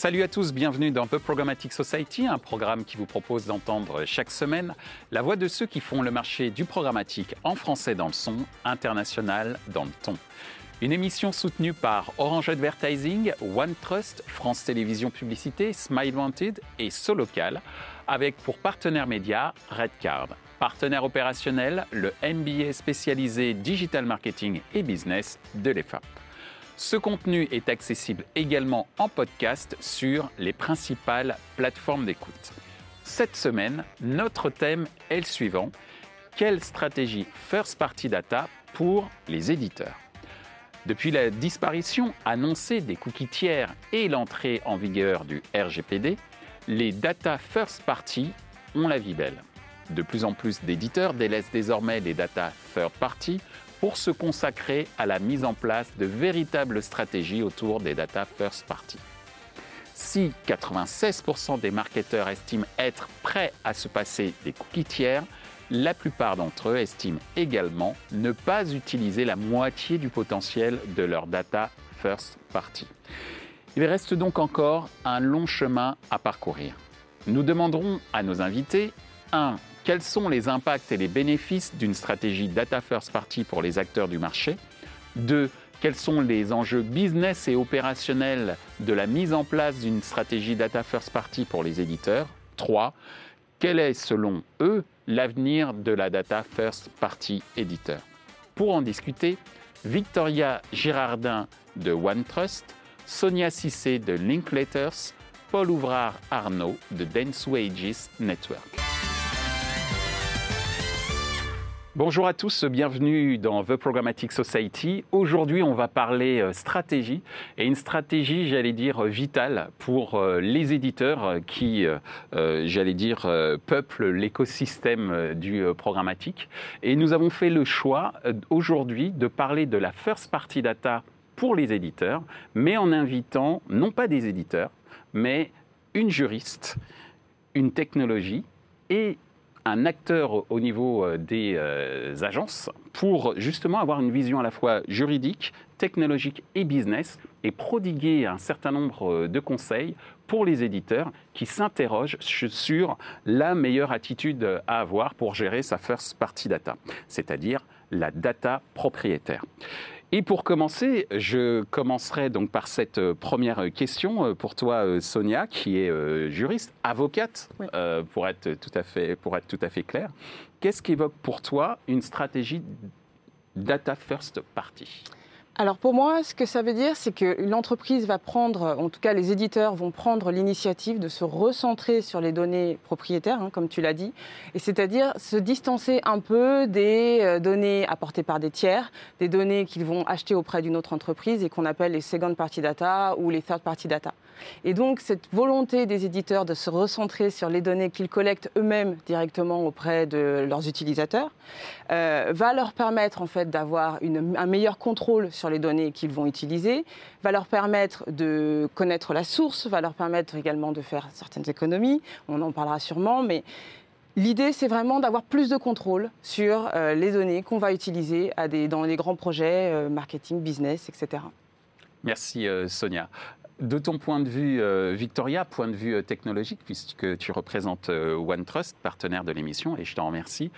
Salut à tous, bienvenue dans The Programmatic Society, un programme qui vous propose d'entendre chaque semaine la voix de ceux qui font le marché du programmatique en français dans le son, international dans le ton. Une émission soutenue par Orange Advertising, OneTrust, France Télévisions Publicité, Smile Wanted et Solocal, avec pour partenaire média Redcard. Partenaire opérationnel, le MBA spécialisé Digital Marketing et Business de l'EFAP. Ce contenu est accessible également en podcast sur les principales plateformes d'écoute. Cette semaine, notre thème est le suivant. Quelle stratégie First Party Data pour les éditeurs? Depuis la disparition annoncée des cookies tiers et l'entrée en vigueur du RGPD, les data First Party ont la vie belle. De plus en plus d'éditeurs délaissent désormais les data third party pour se consacrer à la mise en place de véritables stratégies autour des data first party. Si 96% des marketeurs estiment être prêts à se passer des cookies tiers, la plupart d'entre eux estiment également ne pas utiliser la moitié du potentiel de leur data first party. Il reste donc encore un long chemin à parcourir. Nous demanderons à nos invités 1 quels sont les impacts et les bénéfices d'une stratégie data first party pour les acteurs du marché? 2. Quels sont les enjeux business et opérationnels de la mise en place d'une stratégie data first party pour les éditeurs? 3. Quel est, selon eux, l'avenir de la data first party éditeur? Pour en discuter, Victoria Girardin de OneTrust, Sonia Cissé de Linklaters, Paul Ouvrard Arnaud de Dance Wages Network. Bonjour à tous, bienvenue dans The Programmatic Society. Aujourd'hui, on va parler euh, stratégie et une stratégie, j'allais dire, vitale pour euh, les éditeurs qui, euh, j'allais dire, peuplent l'écosystème du programmatique. Et nous avons fait le choix aujourd'hui de parler de la first party data pour les éditeurs, mais en invitant non pas des éditeurs, mais une juriste, une technologie et un acteur au niveau euh, des euh, agences pour justement avoir une vision à la fois juridique, technologique et business et prodiguer un certain nombre euh, de conseils pour les éditeurs qui s'interrogent sur la meilleure attitude à avoir pour gérer sa first party data, c'est-à-dire la data propriétaire. Et pour commencer, je commencerai donc par cette euh, première question euh, pour toi, euh, Sonia, qui est juriste, avocate, pour, être tout à fait, pour être tout à fait clair. Qu'est-ce qu'évoque pour toi une stratégie data first party? Alors pour moi, ce que ça veut dire, c'est que l'entreprise va prendre, en tout cas les éditeurs vont prendre l'initiative de se recentrer sur les données propriétaires, hein, comme tu l'as dit, et c'est-à-dire se distancer un peu des euh, données apportées par des tiers, des données qu'ils vont acheter auprès d'une autre entreprise et qu'on appelle les second party data ou les third party data. Et donc cette volonté des éditeurs de se recentrer sur les données qu'ils collectent eux-mêmes directement auprès de leurs utilisateurs euh, va leur permettre en fait d'avoir un meilleur contrôle sur les données qu'ils vont utiliser, va leur permettre de connaître la source, va leur permettre également de faire certaines économies, on en parlera sûrement, mais L'idée, c'est vraiment d'avoir plus de contrôle sur euh, les données qu'on va utiliser dans les grands projets euh, marketing, business, etc. Merci Sonia. De ton point de vue, Victoria, point de vue technologique, puisque tu représentes OneTrust, partenaire de l'émission, et je t'en remercie,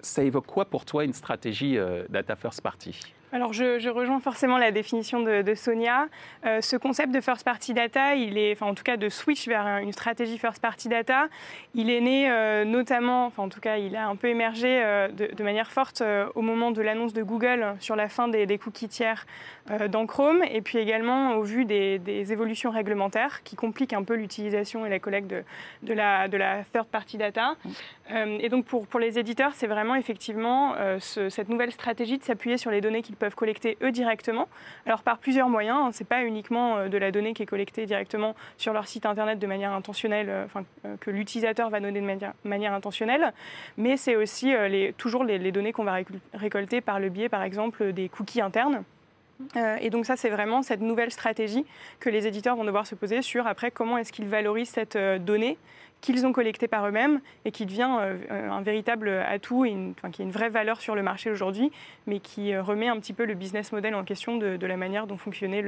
ça évoque quoi pour toi une stratégie Data First Party? Alors je, rejoins forcément la définition de, Sonia. Euh, ce concept de first party data, il est, enfin en tout cas de switch vers une stratégie first party data, il est né euh, notamment, enfin en tout cas il a un peu émergé euh, de, manière forte au moment de l'annonce de Google sur la fin des, cookies tiers dans Chrome, et puis également au vu des, évolutions réglementaires qui compliquent un peu l'utilisation et la collecte de, la, de la third party data. et donc pour, les éditeurs, c'est vraiment effectivement cette nouvelle stratégie de s'appuyer sur les données qu'ils peuvent collecter eux directement. Alors par plusieurs moyens, hein. ce n'est pas uniquement euh, de la donnée qui est collectée directement sur leur site internet de manière intentionnelle, euh, euh, que l'utilisateur va donner de manière, intentionnelle, mais c'est aussi toujours les, données qu'on va récolter par le biais, par exemple, des cookies internes. Et donc ça, c'est vraiment cette nouvelle stratégie que les éditeurs vont devoir se poser sur après comment est-ce qu'ils valorisent cette donnée qu'ils ont collecté par eux-mêmes et qui devient euh, un véritable atout et qui a une vraie valeur sur le marché aujourd'hui, mais qui euh, remet un petit peu le business model en question de, la manière dont fonctionnait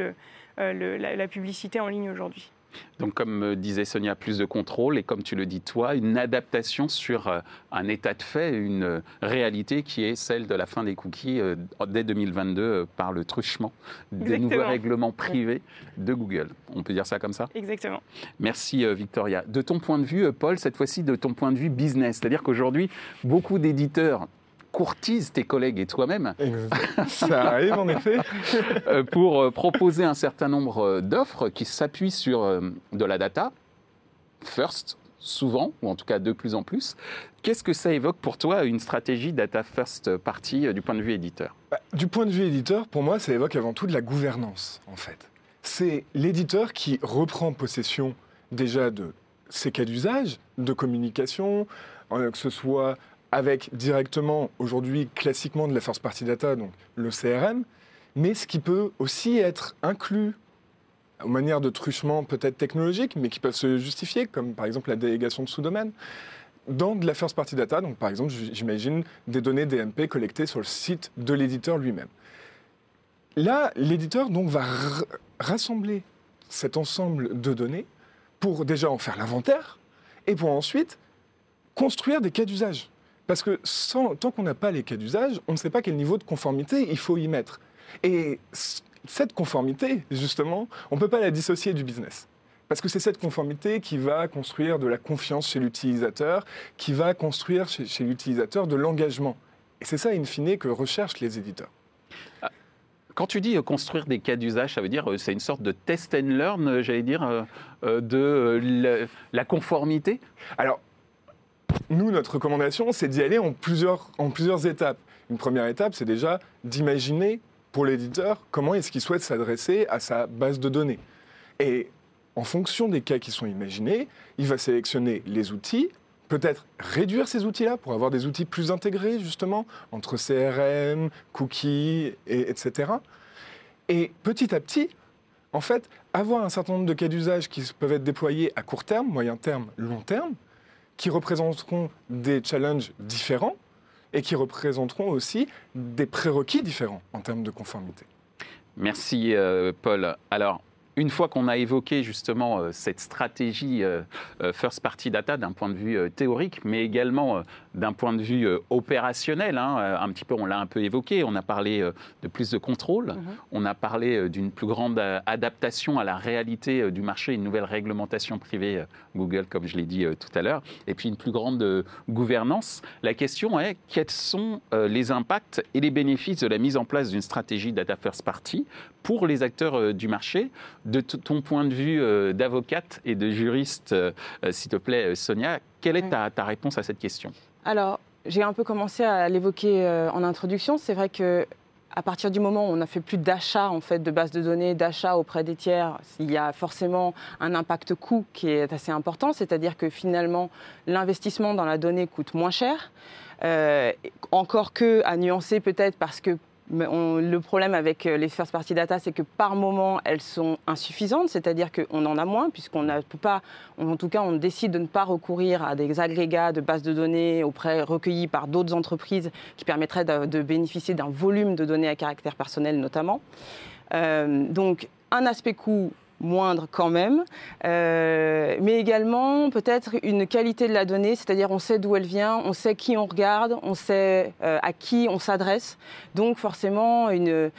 euh, la, publicité en ligne aujourd'hui. Donc, comme disait Sonia, plus de contrôle et comme tu le dis toi, une adaptation sur euh, un état de fait, une réalité qui est celle de la fin des cookies euh, dès 2022 euh, par le truchement des nouveaux règlements privés de Google. On peut dire ça comme ça? Exactement. Merci Victoria. De ton point de vue, Paul, cette fois-ci de ton point de vue business, c'est-à-dire qu'aujourd'hui, beaucoup d'éditeurs courtisent tes collègues et toi-même Ça arrive en effet. euh, pour euh, proposer un certain nombre euh, d'offres qui s'appuient sur de la data, first, souvent, ou en tout cas de plus en plus. Qu'est-ce que ça évoque pour toi, une stratégie data first party du point de vue éditeur? Bah, Du point de vue éditeur, pour moi, ça évoque avant tout de la gouvernance, en fait. C'est l'éditeur qui reprend possession déjà de ses cas d'usage, de communication, que ce soit avec directement, aujourd'hui, classiquement de la first party data, donc le CRM, mais ce qui peut aussi être inclus aux manières de truchement peut-être technologiques, mais qui peuvent se justifier, comme par exemple la délégation de sous-domaines, dans de la first party data, donc par exemple, j'imagine des données DMP collectées sur le site de l'éditeur lui-même. Là, l'éditeur donc va rassembler cet ensemble de données pour déjà en faire l'inventaire et pour ensuite construire des cas d'usage. Parce que sans- tant qu'on n'a pas les cas d'usage, on ne sait pas quel niveau de conformité il faut y mettre. Et cette conformité, justement, on ne peut pas la dissocier du business. Parce que c'est cette conformité qui va construire de la confiance chez l'utilisateur, qui va construire chez, chez l'utilisateur de l'engagement. Et c'est ça, in fine, que recherchent les éditeurs. Quand tu dis euh, construire des cas d'usage, ça veut dire euh, c'est une sorte de test and learn, euh, j'allais dire, de la, la conformité? Alors, nous, notre recommandation, c'est d'y aller en plusieurs, étapes. Une première étape, c'est déjà d'imaginer pour l'éditeur comment est-ce qu'il souhaite s'adresser à sa base de données. Et en fonction des cas qui sont imaginés, il va sélectionner les outils, peut-être réduire ces outils-là pour avoir des outils plus intégrés, justement, entre CRM, cookies, et, etc. Et petit à petit, en fait, avoir un certain nombre de cas d'usage qui peuvent être déployés à court terme, moyen terme, long terme, qui représenteront des challenges différents et qui représenteront aussi des prérequis différents en termes de conformité. Merci euh, Paul. Alors, une fois qu'on a évoqué justement euh, cette stratégie euh, euh, first party data d'un point de vue euh, théorique, mais également d'un point de vue opérationnel, hein, un petit peu, on l'a un peu évoqué, on a parlé de plus de contrôle, on a parlé d'une plus grande adaptation à la réalité du marché, une nouvelle réglementation privée Google, comme je l'ai dit tout à l'heure, et puis une plus grande gouvernance. La question est quels sont les impacts et les bénéfices de la mise en place d'une stratégie data first party pour les acteurs du marché De ton point de vue euh, d'avocate et de juriste, euh, euh, s'il te plaît, Sonia, quelle est ta, ta réponse à cette question? Alors, j'ai un peu commencé à l'évoquer euh, en introduction. C'est vrai que à partir du moment où on n'a fait plus d'achat en fait de bases de données, d'achat auprès des tiers, il y a forcément un impact coût qui est assez important. C'est-à-dire que finalement, l'investissement dans la donnée coûte moins cher. Euh, encore que à nuancer peut-être parce que le problème avec euh, les first party data, c'est que par moment, elles sont insuffisantes, c'est-à-dire qu'on en a moins, puisqu'on ne peut pas, en tout cas, on décide de ne pas recourir à des agrégats de bases de données auprès, recueillis par d'autres entreprises qui permettraient de, de bénéficier d'un volume de données à caractère personnel notamment. Euh, donc, un aspect coût moindre quand même, euh, mais également peut-être une qualité de la donnée, c'est-à-dire on sait d'où elle vient, on sait qui on regarde, on sait euh, à qui on s'adresse, donc forcément une,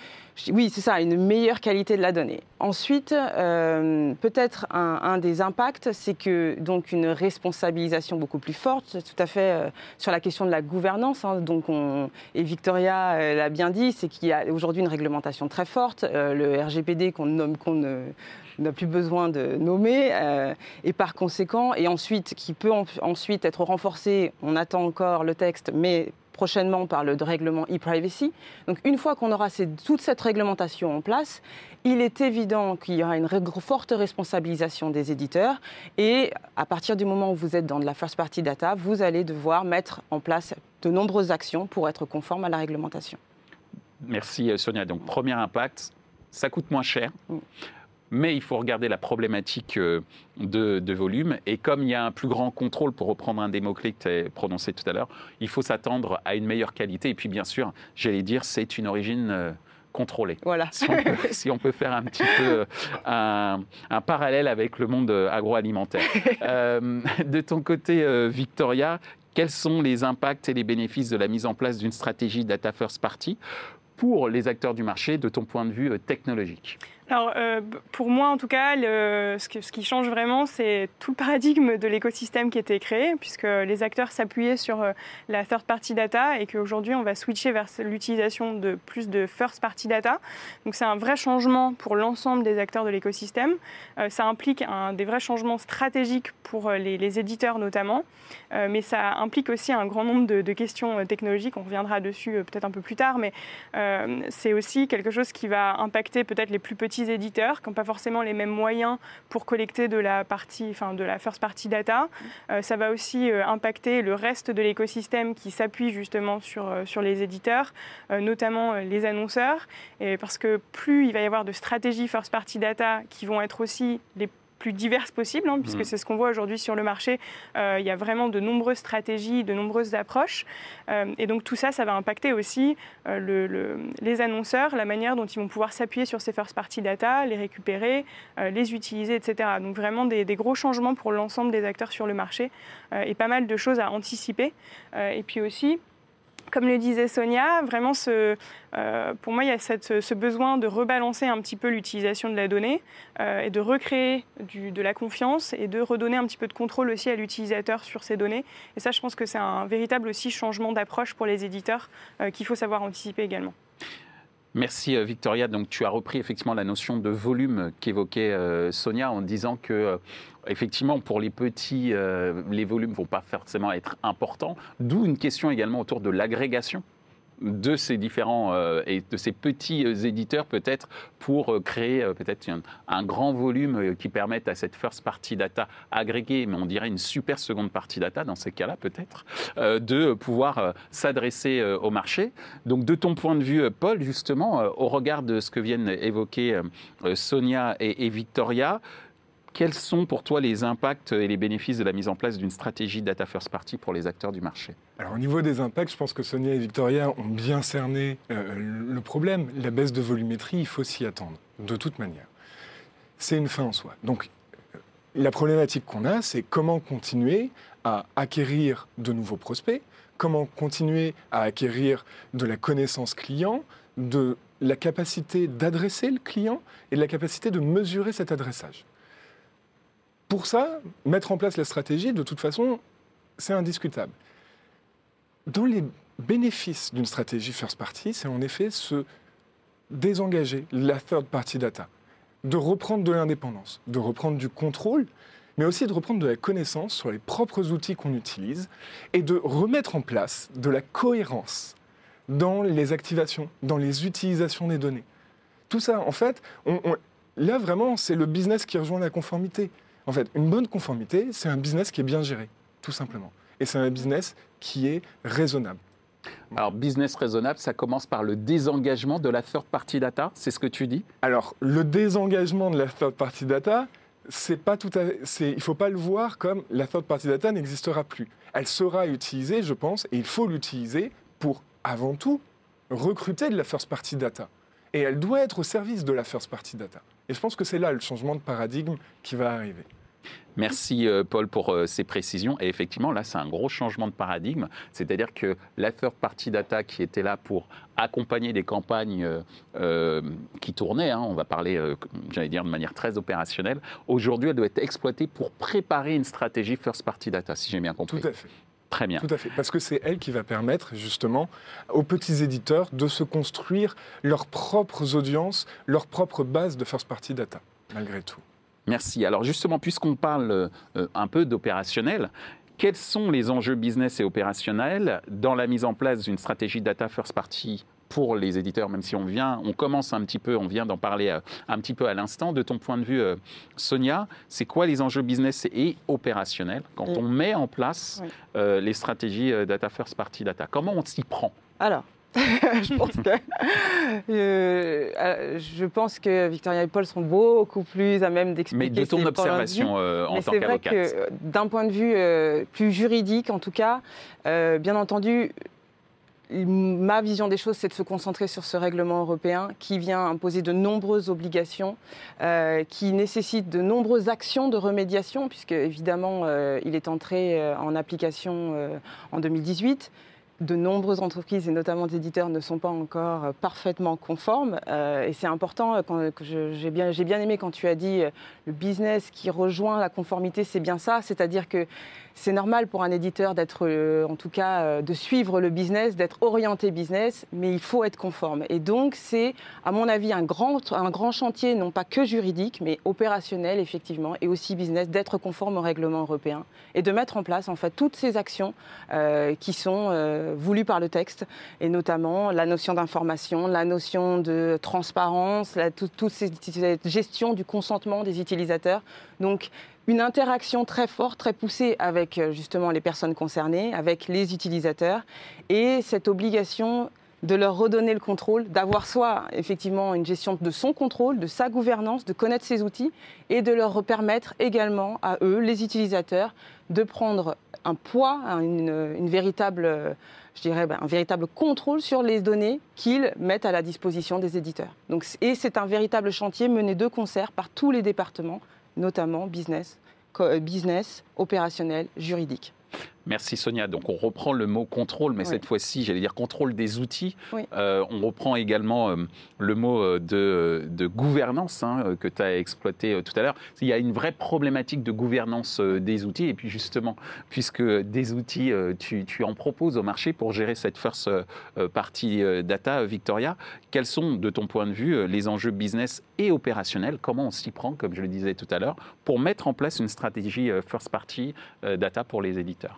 oui c'est ça, une meilleure qualité de la donnée. Ensuite, euh, peut-être un, des impacts, c'est que donc une responsabilisation beaucoup plus forte, tout à fait sur la question de la gouvernance. hein, donc on, et Victoria l'a bien dit, c'est qu'il y a aujourd'hui une réglementation très forte, le RGPD qu'on nomme qu'on n'a plus besoin de nommer, euh, et par conséquent, et ensuite, qui peut en- ensuite être renforcé, on attend encore le texte, mais prochainement par le règlement e-privacy. Donc une fois qu'on aura ces- toute cette réglementation en place, il est évident qu'il y aura une forte responsabilisation des éditeurs, et à partir du moment où vous êtes dans de la first party data, vous allez devoir mettre en place de nombreuses actions pour être conforme à la réglementation. Merci euh, Sonia. Donc, premier impact, ça coûte moins cher. Mm. Mais il faut regarder la problématique euh, de, de volume. Et comme il y a un plus grand contrôle, pour reprendre un des mots-clés que tu as prononcé tout à l'heure, il faut s'attendre à une meilleure qualité. Et puis, bien sûr, j'allais dire, c'est une origine euh, contrôlé. Voilà. Si on, peut, faire un petit peu un, parallèle avec le monde agroalimentaire. de ton côté, Victoria, quels sont les impacts et les bénéfices de la mise en place d'une stratégie Data First Party pour les acteurs du marché de ton point de vue technologique? Alors, euh, pour moi, en tout cas, ce, qui change vraiment, c'est tout le paradigme de l'écosystème qui était créé, puisque les acteurs s'appuyaient sur euh, la third-party data et qu'aujourd'hui, on va switcher vers l'utilisation de plus de first-party data. Donc, c'est un vrai changement pour l'ensemble des acteurs de l'écosystème. Euh, ça implique des vrais changements stratégiques pour les, éditeurs notamment, mais ça implique aussi un grand nombre de, de questions technologiques. On reviendra dessus peut-être un peu plus tard, mais c'est aussi quelque chose qui va impacter peut-être les plus petits éditeurs qui n'ont pas forcément les mêmes moyens pour collecter de la partie, enfin de la first party data. Euh, ça va aussi euh, impacter le reste de l'écosystème qui s'appuie justement sur, euh, sur les éditeurs, notamment les annonceurs, et parce que plus il va y avoir de stratégies first party data qui vont être aussi les plus diverses possibles, hein, puisque mm. c'est ce qu'on voit aujourd'hui sur le marché. Euh, il y a vraiment de nombreuses stratégies, de nombreuses approches. Euh, et donc tout ça, ça va impacter aussi euh, le, les annonceurs, la manière dont ils vont pouvoir s'appuyer sur ces first-party data, les récupérer, les utiliser, etc. Donc vraiment des, des gros changements pour l'ensemble des acteurs sur le marché et pas mal de choses à anticiper. et puis aussi, comme le disait Sonia, vraiment, ce, euh, pour moi, il y a ce besoin de rebalancer un petit peu l'utilisation de la donnée euh, et de recréer de la confiance et de redonner un petit peu de contrôle aussi à l'utilisateur sur ces données. Et ça, je pense que c'est un véritable aussi changement d'approche pour les éditeurs euh, qu'il faut savoir anticiper également. Merci Victoria. Donc tu as repris effectivement la notion de volume qu'évoquait Sonia en disant que effectivement, pour les petits, euh, les volumes vont pas forcément être importants. D'où une question également autour de l'agrégation de ces différents euh, et de ces petits euh, éditeurs peut-être pour créer peut-être un, grand volume qui permette à cette first party data agrégée, mais on dirait une super seconde partie data dans ces cas-là peut-être, de pouvoir s'adresser au marché. Donc de ton point de vue, Paul, justement, au regard de ce que viennent évoquer Sonia et Victoria, quels sont pour toi les impacts et les bénéfices de la mise en place d'une stratégie data first party pour les acteurs du marché? Alors au niveau des impacts, je pense que Sonia et Victoria ont bien cerné euh, le problème. La baisse de volumétrie, il faut s'y attendre, de toute manière. C'est une fin en soi. Donc la problématique qu'on a, c'est comment continuer à acquérir de nouveaux prospects, comment continuer à acquérir de la connaissance client, de la capacité d'adresser le client et de la capacité de mesurer cet adressage. Pour ça, mettre en place la stratégie, de toute façon, c'est indiscutable. Dans les bénéfices d'une stratégie first party, c'est en effet se désengager la third party data, de reprendre de l'indépendance, de reprendre du contrôle, mais aussi de reprendre de la connaissance sur les propres outils qu'on utilise et de remettre en place de la cohérence dans les activations, dans les utilisations des données. Tout ça, en fait, là vraiment, c'est le business qui rejoint la conformité. En fait, une bonne conformité, c'est un business qui est bien géré, tout simplement. Et c'est un business qui est raisonnable. Alors, business raisonnable, ça commence par le désengagement de la third party data, c'est ce que tu dis? Alors, le désengagement de la third party data, c'est pas tout à il faut pas le voir comme la third party data n'existera plus. Elle sera utilisée, je pense, et il faut l'utiliser pour, avant tout, recruter de la first party data. Et elle doit être au service de la first party data. Et je pense que c'est là le changement de paradigme qui va arriver. Merci euh, Paul pour euh, ces précisions. Et effectivement, là, c'est un gros changement de paradigme. C'est-à-dire que la third party data qui était là pour accompagner des campagnes euh, qui tournaient, hein, on va parler, j'allais dire, de manière très opérationnelle, aujourd'hui, elle doit être exploitée pour préparer une stratégie first party data, si j'ai bien compris. Tout à fait. Très bien. Tout à fait. Parce que c'est elle qui va permettre justement aux petits éditeurs de se construire leurs propres audiences, leur propre base de first party data, malgré tout. Merci. Alors justement, puisqu'on parle euh, un peu d'opérationnel, quels sont les enjeux business et opérationnels dans la mise en place d'une stratégie data first party pour les éditeurs, même si on vient, on commence un petit peu, on vient d'en parler euh, un petit peu à l'instant. De ton point de vue, euh, Sonia, c'est quoi les enjeux business et opérationnels quand on met en place euh, les stratégies Data First Party Data? Comment on s'y prend? Alors, je, pense que, je pense que Victoria et Paul sont beaucoup plus à même d'expliquer. Mais de ton observation en tant qu'avocate. D'un point de vue plus juridique, en tout cas, bien entendu, ma vision des choses, c'est de se concentrer sur ce règlement européen qui vient imposer de nombreuses obligations, euh, qui nécessite de nombreuses actions de remédiation, puisque évidemment, euh, il est entré euh, en application en 2018 de nombreuses entreprises et notamment des éditeurs ne sont pas encore parfaitement conformes. et c'est important, que j'ai bien, aimé quand tu as dit le business qui rejoint la conformité, c'est bien ça. C'est-à-dire que c'est normal pour un éditeur d'être, euh, en tout cas, euh, de suivre le business, d'être orienté business, mais il faut être conforme. Et donc, c'est, à mon avis, un grand, un grand chantier, non pas que juridique, mais opérationnel, effectivement, et aussi business, d'être conforme au règlement européen et de mettre en place, en fait, toutes ces actions euh, qui sont voulues par le texte, et notamment la notion d'information, la notion de transparence, toute cette gestion du consentement des utilisateurs. Donc, une interaction très forte, très poussée avec euh, justement les personnes concernées, avec les utilisateurs, et cette obligation de leur redonner le contrôle, d'avoir soit effectivement une gestion de son contrôle, de sa gouvernance, de connaître ses outils, et de leur permettre également à eux, les utilisateurs, de prendre un poids, une, véritable, je dirais, ben, un véritable contrôle sur les données qu'ils mettent à la disposition des éditeurs. Donc, et c'est un véritable chantier mené de concert par tous les départements notamment business, euh, business opérationnel, juridique. Merci Sonia. Donc on reprend le mot contrôle, mais cette fois-ci, j'allais dire contrôle des outils. Euh, on reprend également euh, le mot euh, de, gouvernance hein, que tu as exploité tout à l'heure. Il y a une vraie problématique de gouvernance des outils. Et puis justement, puisque des outils, tu, tu, en proposes au marché pour gérer cette first party data, Victoria, quels sont, de ton point de vue, les enjeux business et opérationnels? Comment on s'y prend, comme je le disais tout à l'heure, pour mettre en place une stratégie first party data pour les éditeurs?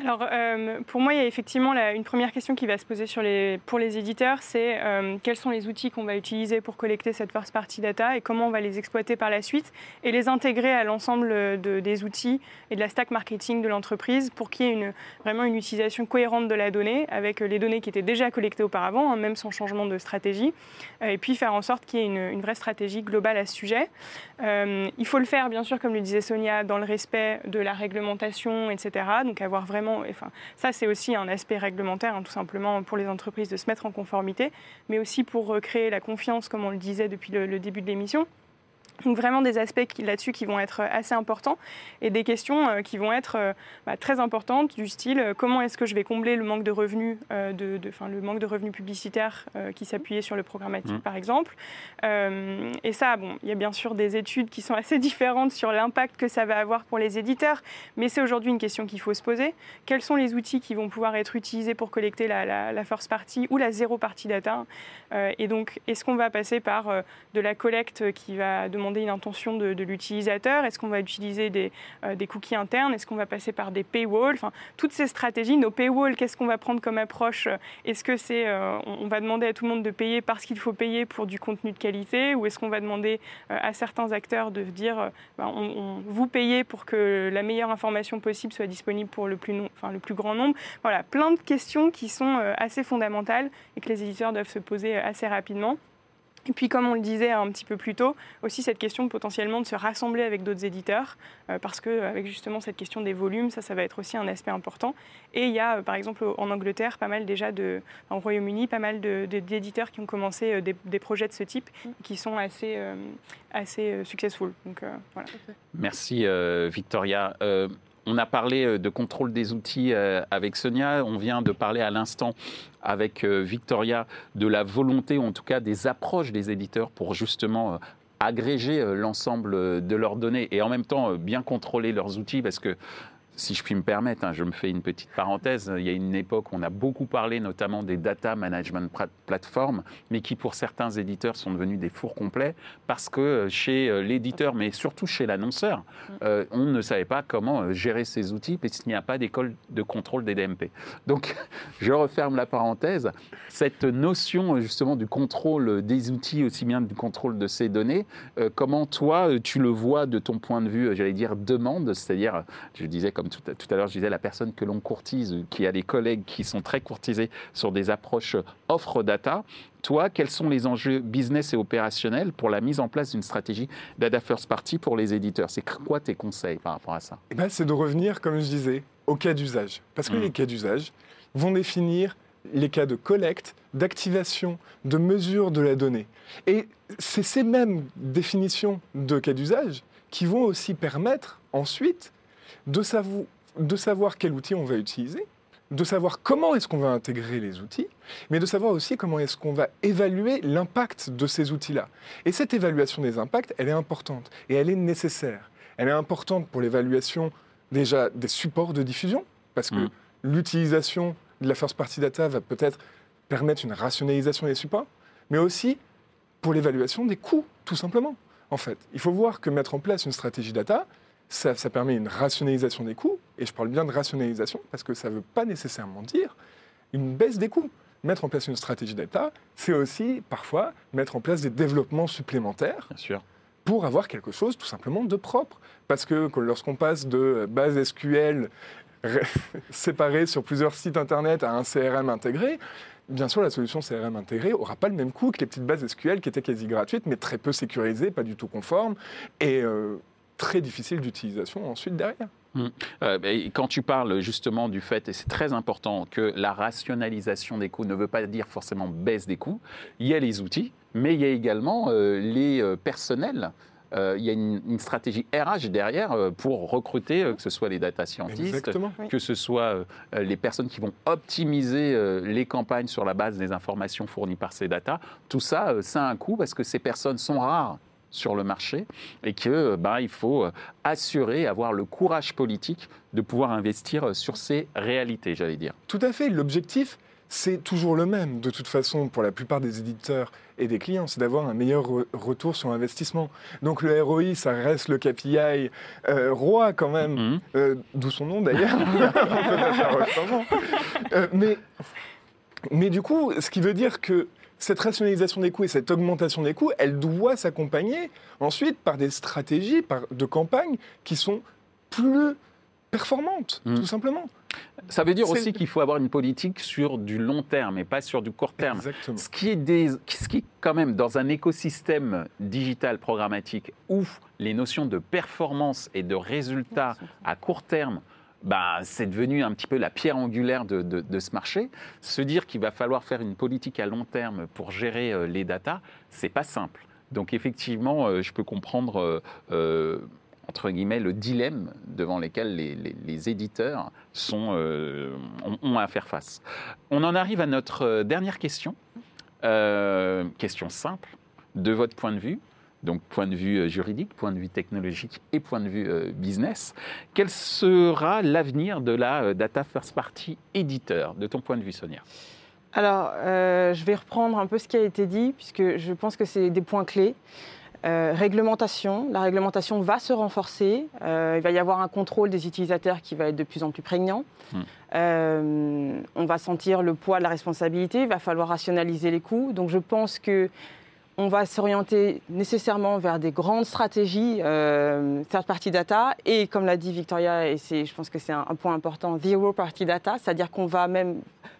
alors, euh, pour moi, il y a effectivement une première question qui va se poser sur les, pour les éditeurs, c'est euh, quels sont les outils qu'on va utiliser pour collecter cette first party data et comment on va les exploiter par la suite et les intégrer à l'ensemble des outils et de la stack marketing de l'entreprise pour qu'il y ait une, vraiment une utilisation cohérente de la donnée avec les données qui étaient déjà collectées auparavant, hein, même sans changement de stratégie, euh, et puis faire en sorte qu'il y ait une, une, vraie stratégie globale à ce sujet. il faut le faire, bien sûr, comme le disait Sonia, dans le respect de la réglementation, etc. Donc avoir vraiment, ça c'est aussi un aspect réglementaire, hein, tout simplement pour les entreprises de se mettre en conformité, mais aussi pour créer la confiance, comme on le disait depuis le début de l'émission. Donc vraiment des aspects là-dessus qui vont être assez importants et des questions euh, qui vont être euh, bah, très importantes du style euh, comment est-ce que je vais combler le manque de revenus, de, le manque de revenus publicitaires qui s'appuyait sur le programmatique mmh. par exemple. et ça, bon, il y a bien sûr des études qui sont assez différentes sur l'impact que ça va avoir pour les éditeurs, mais c'est aujourd'hui une question qu'il faut se poser. Quels sont les outils qui vont pouvoir être utilisés pour collecter la, la, first party ou la zéro party data? Et donc, est-ce qu'on va passer par de la collecte qui va demander une intention de, l'utilisateur. Est-ce qu'on va utiliser des, euh, des cookies internes? Est-ce qu'on va passer par des paywalls? Enfin, toutes ces stratégies, nos paywalls, qu'est-ce qu'on va prendre comme approche? Est-ce que c'est, euh, on, va demander à tout le monde de payer parce qu'il faut payer pour du contenu de qualité, ou est-ce qu'on va demander euh, à certains acteurs de dire, ben, on, vous payez pour que la meilleure information possible soit disponible pour le plus, enfin, le plus grand nombre? Voilà, plein de questions qui sont assez fondamentales et que les éditeurs doivent se poser assez rapidement. Et puis, comme on le disait un petit peu plus tôt, aussi cette question potentiellement de se rassembler avec d'autres éditeurs, euh, parce qu'avec justement cette question des volumes, ça, ça va être aussi un aspect important. Et il y a, euh, par exemple, en Angleterre, pas mal déjà, de, en Royaume-Uni, pas mal d'éditeurs qui ont commencé euh, des, projets de ce type, qui sont assez, assez successful. Donc, voilà. Merci, Victoria. On a parlé euh, de contrôle des outils euh, avec Sonia. On vient de parler à l'instant avec euh, Victoria de la volonté, ou en tout cas des approches des éditeurs pour justement agréger l'ensemble de leurs données et en même temps bien contrôler leurs outils parce que si je puis me permettre, hein, je me fais une petite parenthèse, il y a une époque où on a beaucoup parlé notamment des data management platforms, mais qui pour certains éditeurs sont devenus des fours complets parce que euh, chez euh, l'éditeur, mais surtout chez l'annonceur, mm. euh, on ne savait pas comment gérer ces outils parce qu'il n'y a pas d'école de contrôle des DMP. Donc, je referme la parenthèse. Cette notion justement du contrôle des outils, aussi bien du contrôle de ces données, comment toi, tu le vois de ton point de vue, j'allais dire demande, c'est-à-dire, je disais comme tout, à l'heure, je disais, la personne que l'on courtise, qui a des collègues qui sont très courtisés sur des approches offre data. Toi, quels sont les enjeux business et opérationnels pour la mise en place d'une stratégie data first party pour les éditeurs? C'est quoi tes conseils par rapport à ça? Eh ben, C'est de revenir, comme je disais, au cas d'usage. Parce que hmm. les cas d'usage vont définir les cas de collecte, d'activation, de mesure de la donnée. Et c'est ces mêmes définitions de cas d'usage qui vont aussi permettre ensuite de, de savoir quel outil on va utiliser, de savoir comment est-ce qu'on va intégrer les outils, mais de savoir aussi comment est-ce qu'on va évaluer l'impact de ces outils-là. Et cette évaluation des impacts, elle est importante et elle est nécessaire. Elle est importante pour l'évaluation déjà des supports de diffusion, parce que mm. l'utilisation de la first party data va peut-être permettre une rationalisation des supports, mais aussi pour l'évaluation des coûts, tout simplement. En fait, il faut voir que mettre en place une stratégie data, ça, permet une rationalisation des coûts, et je parle bien de rationalisation parce que ça ne veut pas nécessairement dire une baisse des coûts. Mettre en place une stratégie data, c'est aussi parfois mettre en place des développements supplémentaires. Bien sûr pour avoir quelque chose tout simplement de propre. Parce que lorsqu'on passe de base SQL séparée sur plusieurs sites Internet à un CRM intégré, bien sûr, la solution CRM intégrée n'aura pas le même coût que les petites bases SQL qui étaient quasi gratuites, mais très peu sécurisées, pas du tout conformes. Et euh, très difficile d'utilisation ensuite derrière. Hum. Euh, quand tu parles justement du fait, et c'est très important, que la rationalisation des coûts ne veut pas dire forcément baisse des coûts, il y a les outils, mais il y a également euh, les euh, personnels. il y a une, stratégie RH derrière pour recruter, que ce soit les data scientists, que ce soit les personnes qui vont optimiser les campagnes sur la base des informations fournies par ces data. Tout ça, ça a un coût parce que ces personnes sont rares sur le marché et que bah, il faut euh, assurer, avoir le courage politique de pouvoir investir sur ces réalités, j'allais dire. Tout à fait. L'objectif, c'est toujours le même, de toute façon, pour la plupart des éditeurs et des clients, c'est d'avoir un meilleur retour sur investissement. Donc le ROI, ça reste le KPI euh, roi quand même, mhm. euh, d'où son nom d'ailleurs. mais, mais du coup, ce qui veut dire que cette rationalisation des coûts et cette augmentation des coûts, elle doit s'accompagner ensuite par des stratégies de campagne qui sont plus performantes, mmh. tout simplement. Ça veut dire aussi qu'il faut avoir une politique sur du long terme et pas sur du court terme. Exactement. Ce qui, est des, ce qui quand même dans un écosystème digital programmatique où les notions de performance et de résultats à court terme bah, c'est devenu un petit peu la pierre angulaire de, ce marché. Se dire qu'il va falloir faire une politique à long terme pour gérer euh, les datas, c'est pas simple. Donc effectivement, euh, je peux comprendre euh, entre guillemets le dilemme devant lequel les, éditeurs sont, ont, à faire face. On en arrive à notre dernière question. question simple. De votre point de vue, donc point de vue euh, juridique, point de vue technologique et point de vue euh, business. Quel sera l'avenir de la euh, data first party éditeur, de ton point de vue, Sonia? Alors, je vais reprendre un peu ce qui a été dit, puisque je pense que c'est des points clés. réglementation, la réglementation va se renforcer, il va y avoir un contrôle des utilisateurs qui va être de plus en plus prégnant. Hmm. on va sentir le poids de la responsabilité, il va falloir rationaliser les coûts. Donc je pense que on va s'orienter nécessairement vers des grandes stratégies euh, third party data. Et comme l'a dit Victoria et je pense que c'est un, un, point important zero party data, c'est-à-dire qu'on va même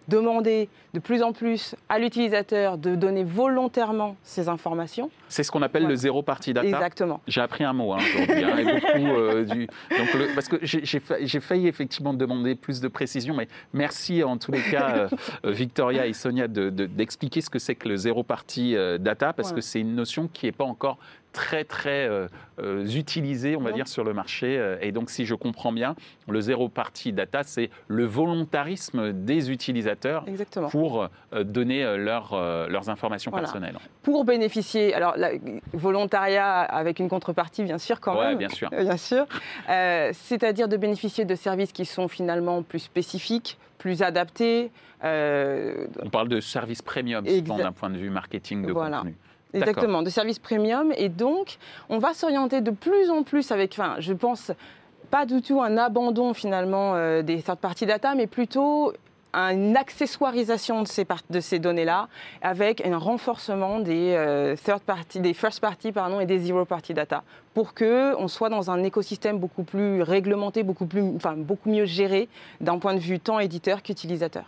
demander de plus en plus à l'utilisateur de donner volontairement ces informations. C'est ce qu'on appelle le zéro party data. Exactement. J'ai appris un mot hein, aujourd'hui. Hein, euh, parce que j'ai failli effectivement demander plus de précision, mais merci en tous les cas, euh, euh, Victoria et Sonia, d'expliquer ce que c'est que le zéro party data, parce que c'est une notion qui n'est pas encore très très euh, euh, utilisé, on va dire, sur le marché. Euh, et donc, si je comprends bien, le zéro party data, c'est le volontarisme des utilisateurs pour donner leurs informations personnelles. Pour bénéficier, alors volontariat avec une contrepartie, bien sûr, quand ouais, même. bien sûr. bien sûr. C'est-à-dire de bénéficier de services qui sont finalement plus spécifiques, plus adaptés. On parle de services premium, d'un point de vue marketing de contenu. Exactement, de services premium. Et donc, on va s'orienter de plus en plus avec, enfin, je pense, pas du tout un abandon finalement euh, des third party data, mais plutôt une accessoirisation de ces, de ces données-là avec un renforcement des euh, third party, des first party pardon, et des zero party data pour que on soit dans un écosystème beaucoup plus réglementé, beaucoup, plus, enfin, beaucoup mieux géré d'un point de vue tant éditeur qu'utilisateur.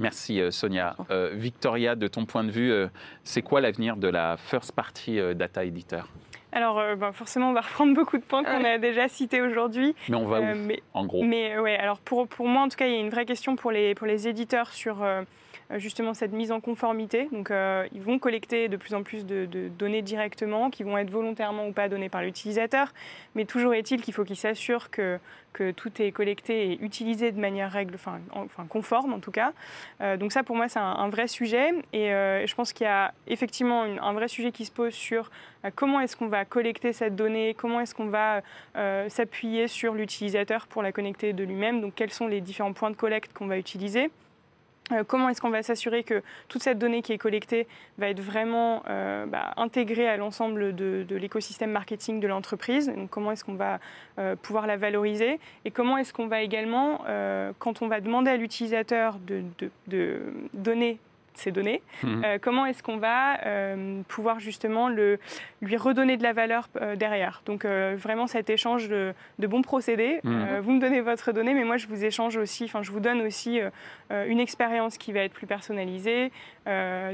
Merci euh, Sonia. Euh, Victoria, de ton point de vue, euh, c'est quoi l'avenir de la first party data editor? Alors, euh, bah, forcément, on va reprendre beaucoup de points qu'on a déjà cités aujourd'hui. Mais on va où, mais, en gros? Mais ouais, alors pour, pour moi, en tout cas, il y a une vraie question pour les, pour les éditeurs sur euh, justement cette mise en conformité. Donc, euh, ils vont collecter de plus en plus de, données directement, qui vont être volontairement ou pas données par l'utilisateur. Mais toujours est-il qu'il faut qu'ils s'assurent que, tout est collecté et utilisé de manière règle, enfin, enfin conforme en tout cas. Euh, donc ça, pour moi, c'est un, vrai sujet. Et je pense qu'il y a effectivement un vrai sujet qui se pose sur comment est-ce qu'on va collecter cette donnée, comment est-ce qu'on va s'appuyer sur l'utilisateur pour la connecter de lui-même. Donc quels sont les différents points de collecte qu'on va utiliser. Euh, comment est-ce qu'on va s'assurer que toute cette donnée qui est collectée va être vraiment euh, bah, intégrée à l'ensemble de, l'écosystème marketing de l'entreprise? Comment est-ce qu'on va euh, pouvoir la valoriser? Et comment est-ce qu'on va également, quand on va demander à l'utilisateur de, de, donner ces données. Mhm. Euh, comment est-ce qu'on va euh, pouvoir justement le, lui redonner de la valeur euh, derrière? Donc vraiment cet échange de, bons procédés. Mhm. vous me donnez votre donnée, mais moi je vous échange aussi, enfin je vous donne aussi une expérience qui va être plus personnalisée,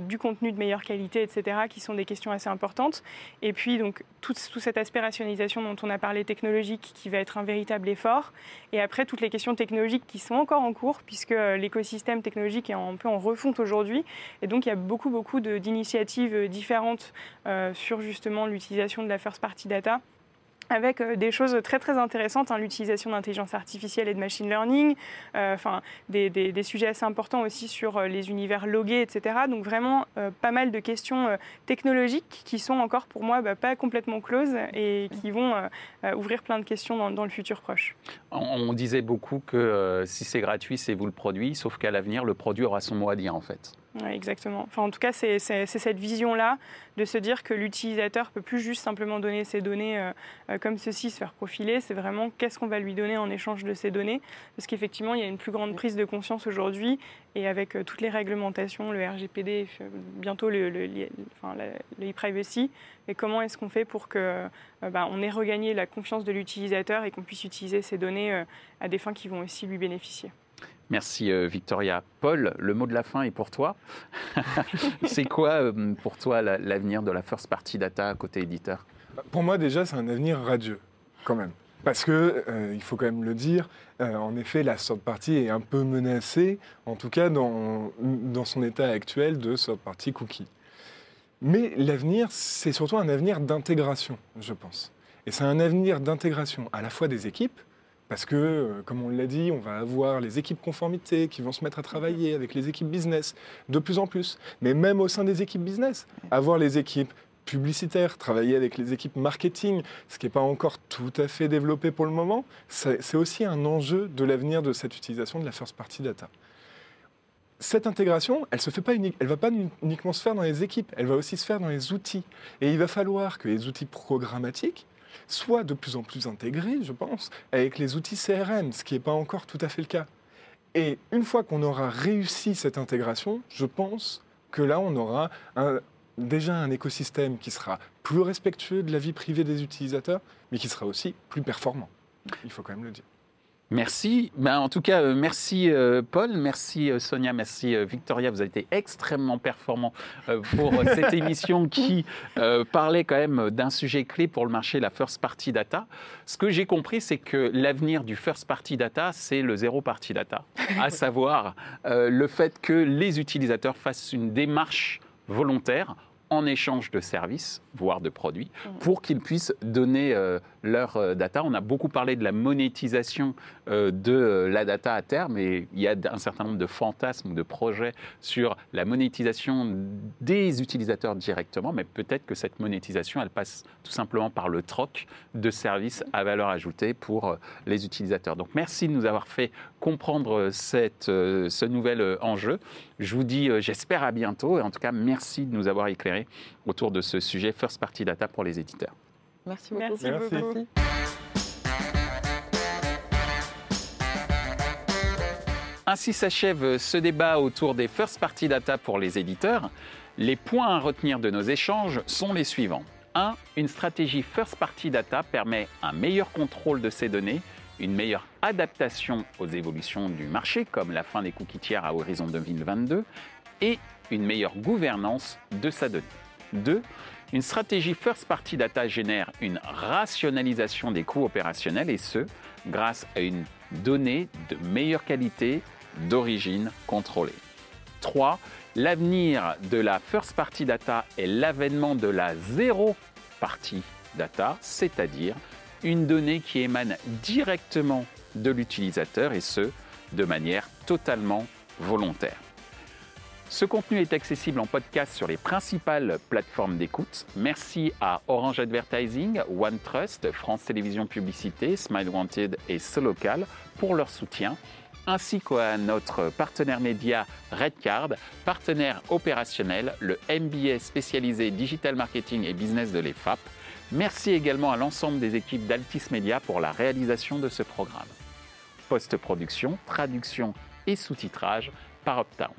du contenu de meilleure qualité, etc., qui sont des questions assez importantes. Et puis donc tout, tout cette aspirationnalisation dont on a parlé technologique qui va être un véritable effort. Et après toutes les questions technologiques qui sont encore en cours puisque l'écosystème technologique est un peu en refonte aujourd'hui et donc, il y a beaucoup, beaucoup d'initiatives euh, différentes euh, sur justement l'utilisation de la first party data avec euh, des choses très très intéressantes, hein, l'utilisation d'intelligence artificielle et de machine learning, des, sujets assez importants aussi sur les univers logués, etc. Donc vraiment pas mal de questions technologiques qui sont encore pour moi bah, pas complètement closes et qui vont ouvrir plein de questions dans, le futur proche. On, disait beaucoup que si c'est gratuit, c'est vous le produit, sauf qu'à l'avenir, le produit aura son mot à dire en fait exactement. Enfin, en tout cas, c'est cette vision-là de se dire que l'utilisateur peut plus juste simplement donner ses données euh, euh, comme ceci, se faire profiler. C'est vraiment qu'est-ce qu'on va lui donner en échange de ces données. Parce qu'effectivement, il y a une plus grande prise de conscience aujourd'hui. Et avec euh, toutes les réglementations, le RGPD, bientôt le, le, e-privacy, et comment est-ce qu'on fait pour que bah, on ait regagné la confiance de l'utilisateur et qu'on puisse utiliser ces données à des fins qui vont aussi lui bénéficier. Merci euh, Victoria. Paul, le mot de la fin est pour toi. c'est quoi euh, pour toi l'avenir de la first party data côté éditeur? Pour moi déjà c'est un avenir radieux quand même. Parce que, euh, il faut quand même le dire, en effet, la third party est un peu menacée, en tout cas dans, dans son état actuel de third party cookie. Mais l'avenir, c'est surtout un avenir d'intégration, je pense. Et c'est un avenir d'intégration à la fois des équipes, parce que, euh, comme on l'a dit, on va avoir les équipes conformité qui vont se mettre à travailler avec les équipes business de plus en plus. Mais même au sein des équipes business, avoir les équipes publicitaires, travailler avec les équipes marketing, ce qui n'est pas encore tout à fait développé pour le moment, c'est aussi un enjeu de l'avenir de cette utilisation de la first party data. Cette intégration, elle ne va pas uniquement se faire dans les équipes, elle va aussi se faire dans les outils. Et il va falloir que les outils programmatiques soit de plus en plus intégré, je pense, avec les outils CRM, ce qui n'est pas encore tout à fait le cas. Et une fois qu'on aura réussi cette intégration, je pense que là, on aura déjà un écosystème qui sera plus respectueux de la vie privée des utilisateurs, mais qui sera aussi plus performant. Il faut quand même le dire. Merci. Ben, en tout cas, euh, merci euh, Paul, merci euh, Sonia, merci Victoria. Vous avez été extrêmement performants pour cette émission qui parlait quand même d'un sujet clé pour le marché, la first party data. Ce que j'ai compris, c'est que l'avenir du first party data, c'est le zéro party data, à savoir le fait que les utilisateurs fassent une démarche volontaire en échange de services, voire de produits, mmh. pour qu'ils puissent donner leur euh, data. On a beaucoup parlé de la monétisation euh, de euh, la data à terme et il y a un certain nombre de fantasmes, de projets sur la monétisation des utilisateurs directement, mais peut-être que cette monétisation, elle passe tout simplement par le troc de services à valeur ajoutée pour les utilisateurs. Donc merci de nous avoir fait comprendre ce nouvel enjeu. Je vous dis, j'espère à bientôt et en tout cas, merci de nous avoir éclairé autour de ce sujet First Party Data pour les éditeurs. Merci beaucoup. Merci, beaucoup. Ainsi s'achève ce débat autour des first party data pour les éditeurs. Les points à retenir de nos échanges sont les suivants. 1. Une stratégie first party data permet un meilleur contrôle de ces données, une meilleure adaptation aux évolutions du marché, comme la fin des cookies tiers à horizon 2022, et une meilleure gouvernance de sa donnée. 2 Une stratégie First Party Data génère une rationalisation des coûts opérationnels et ce, grâce à une donnée de meilleure qualité d'origine contrôlée. 3. L'avenir de la First Party Data est l'avènement de la Zero Party Data, c'est-à-dire une donnée qui émane directement de l'utilisateur et ce, de manière totalement volontaire. Ce contenu est accessible en podcast sur les principales plateformes d'écoute. Merci à Orange Advertising, OneTrust, France Télévisions Publicité, Smile Wanted et Solocal pour leur soutien, ainsi qu'à notre partenaire média Redcard, partenaire opérationnel, le MBA spécialisé Digital Marketing et Business de l'EFAP. Merci également à l'ensemble des équipes d'Altis Media pour la réalisation de ce programme. Post-production, traduction et sous-titrage par Uptown.